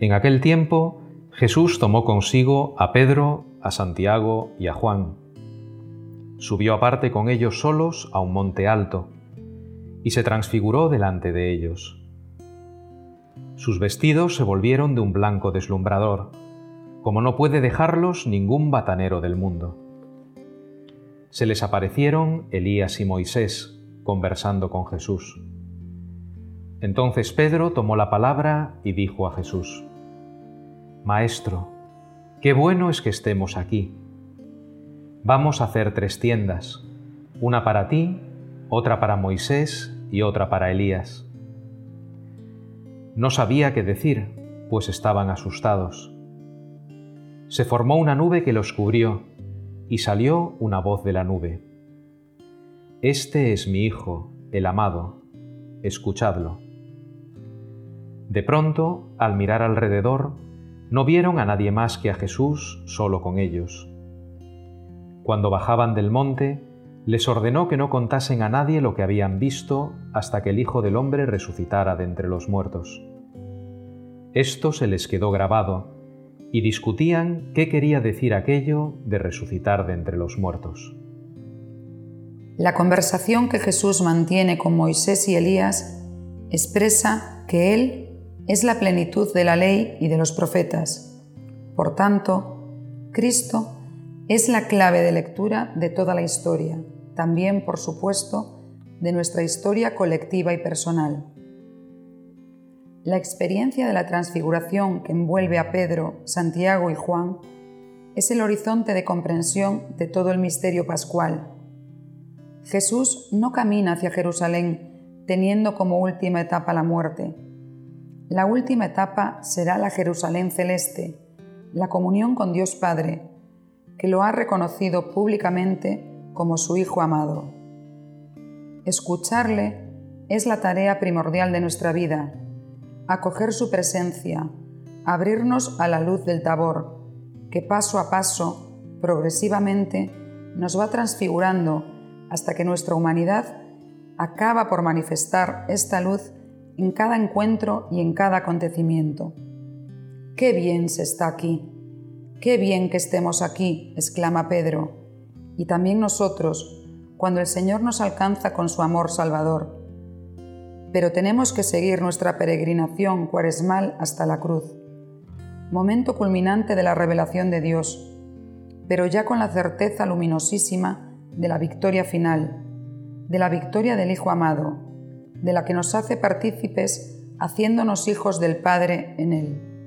En aquel tiempo Jesús tomó consigo a Pedro, a Santiago y a Juan. Subió aparte con ellos solos a un monte alto y se transfiguró delante de ellos. Sus vestidos se volvieron de un blanco deslumbrador, como no puede dejarlos ningún batanero del mundo. Se les aparecieron Elías y Moisés conversando con Jesús. Entonces Pedro tomó la palabra y dijo a Jesús, Maestro, qué bueno es que estemos aquí. Vamos a hacer tres tiendas, una para ti, otra para Moisés y otra para Elías. No sabía qué decir, pues estaban asustados. Se formó una nube que los cubrió, y salió una voz de la nube. Este es mi Hijo, el amado, escuchadlo. De pronto, al mirar alrededor, no vieron a nadie más que a Jesús solo con ellos. Cuando bajaban del monte, les ordenó que no contasen a nadie lo que habían visto hasta que el Hijo del Hombre resucitara de entre los muertos. Esto se les quedó grabado, y discutían qué quería decir aquello de resucitar de entre los muertos. La conversación que Jesús mantiene con Moisés y Elías expresa que Él es la plenitud de la ley y de los profetas. Por tanto, Cristo es la clave de lectura de toda la historia, también, por supuesto, de nuestra historia colectiva y personal. La experiencia de la transfiguración que envuelve a Pedro, Santiago y Juan es el horizonte de comprensión de todo el misterio pascual. Jesús no camina hacia Jerusalén teniendo como última etapa la muerte, la última etapa será la Jerusalén celeste, la comunión con Dios Padre, que lo ha reconocido públicamente como su Hijo amado. Escucharle es la tarea primordial de nuestra vida, acoger su presencia, abrirnos a la luz del tabor, que paso a paso, progresivamente, nos va transfigurando hasta que nuestra humanidad acaba por manifestar esta luz en cada encuentro y en cada acontecimiento. ¡Qué bien se está aquí! ¡Qué bien que estemos aquí! exclama Pedro. Y también nosotros, cuando el Señor nos alcanza con su amor salvador. Pero tenemos que seguir nuestra peregrinación cuaresmal hasta la cruz, momento culminante de la revelación de Dios, pero ya con la certeza luminosísima de la victoria final, de la victoria del Hijo amado, de la que nos hace partícipes haciéndonos hijos del Padre en Él.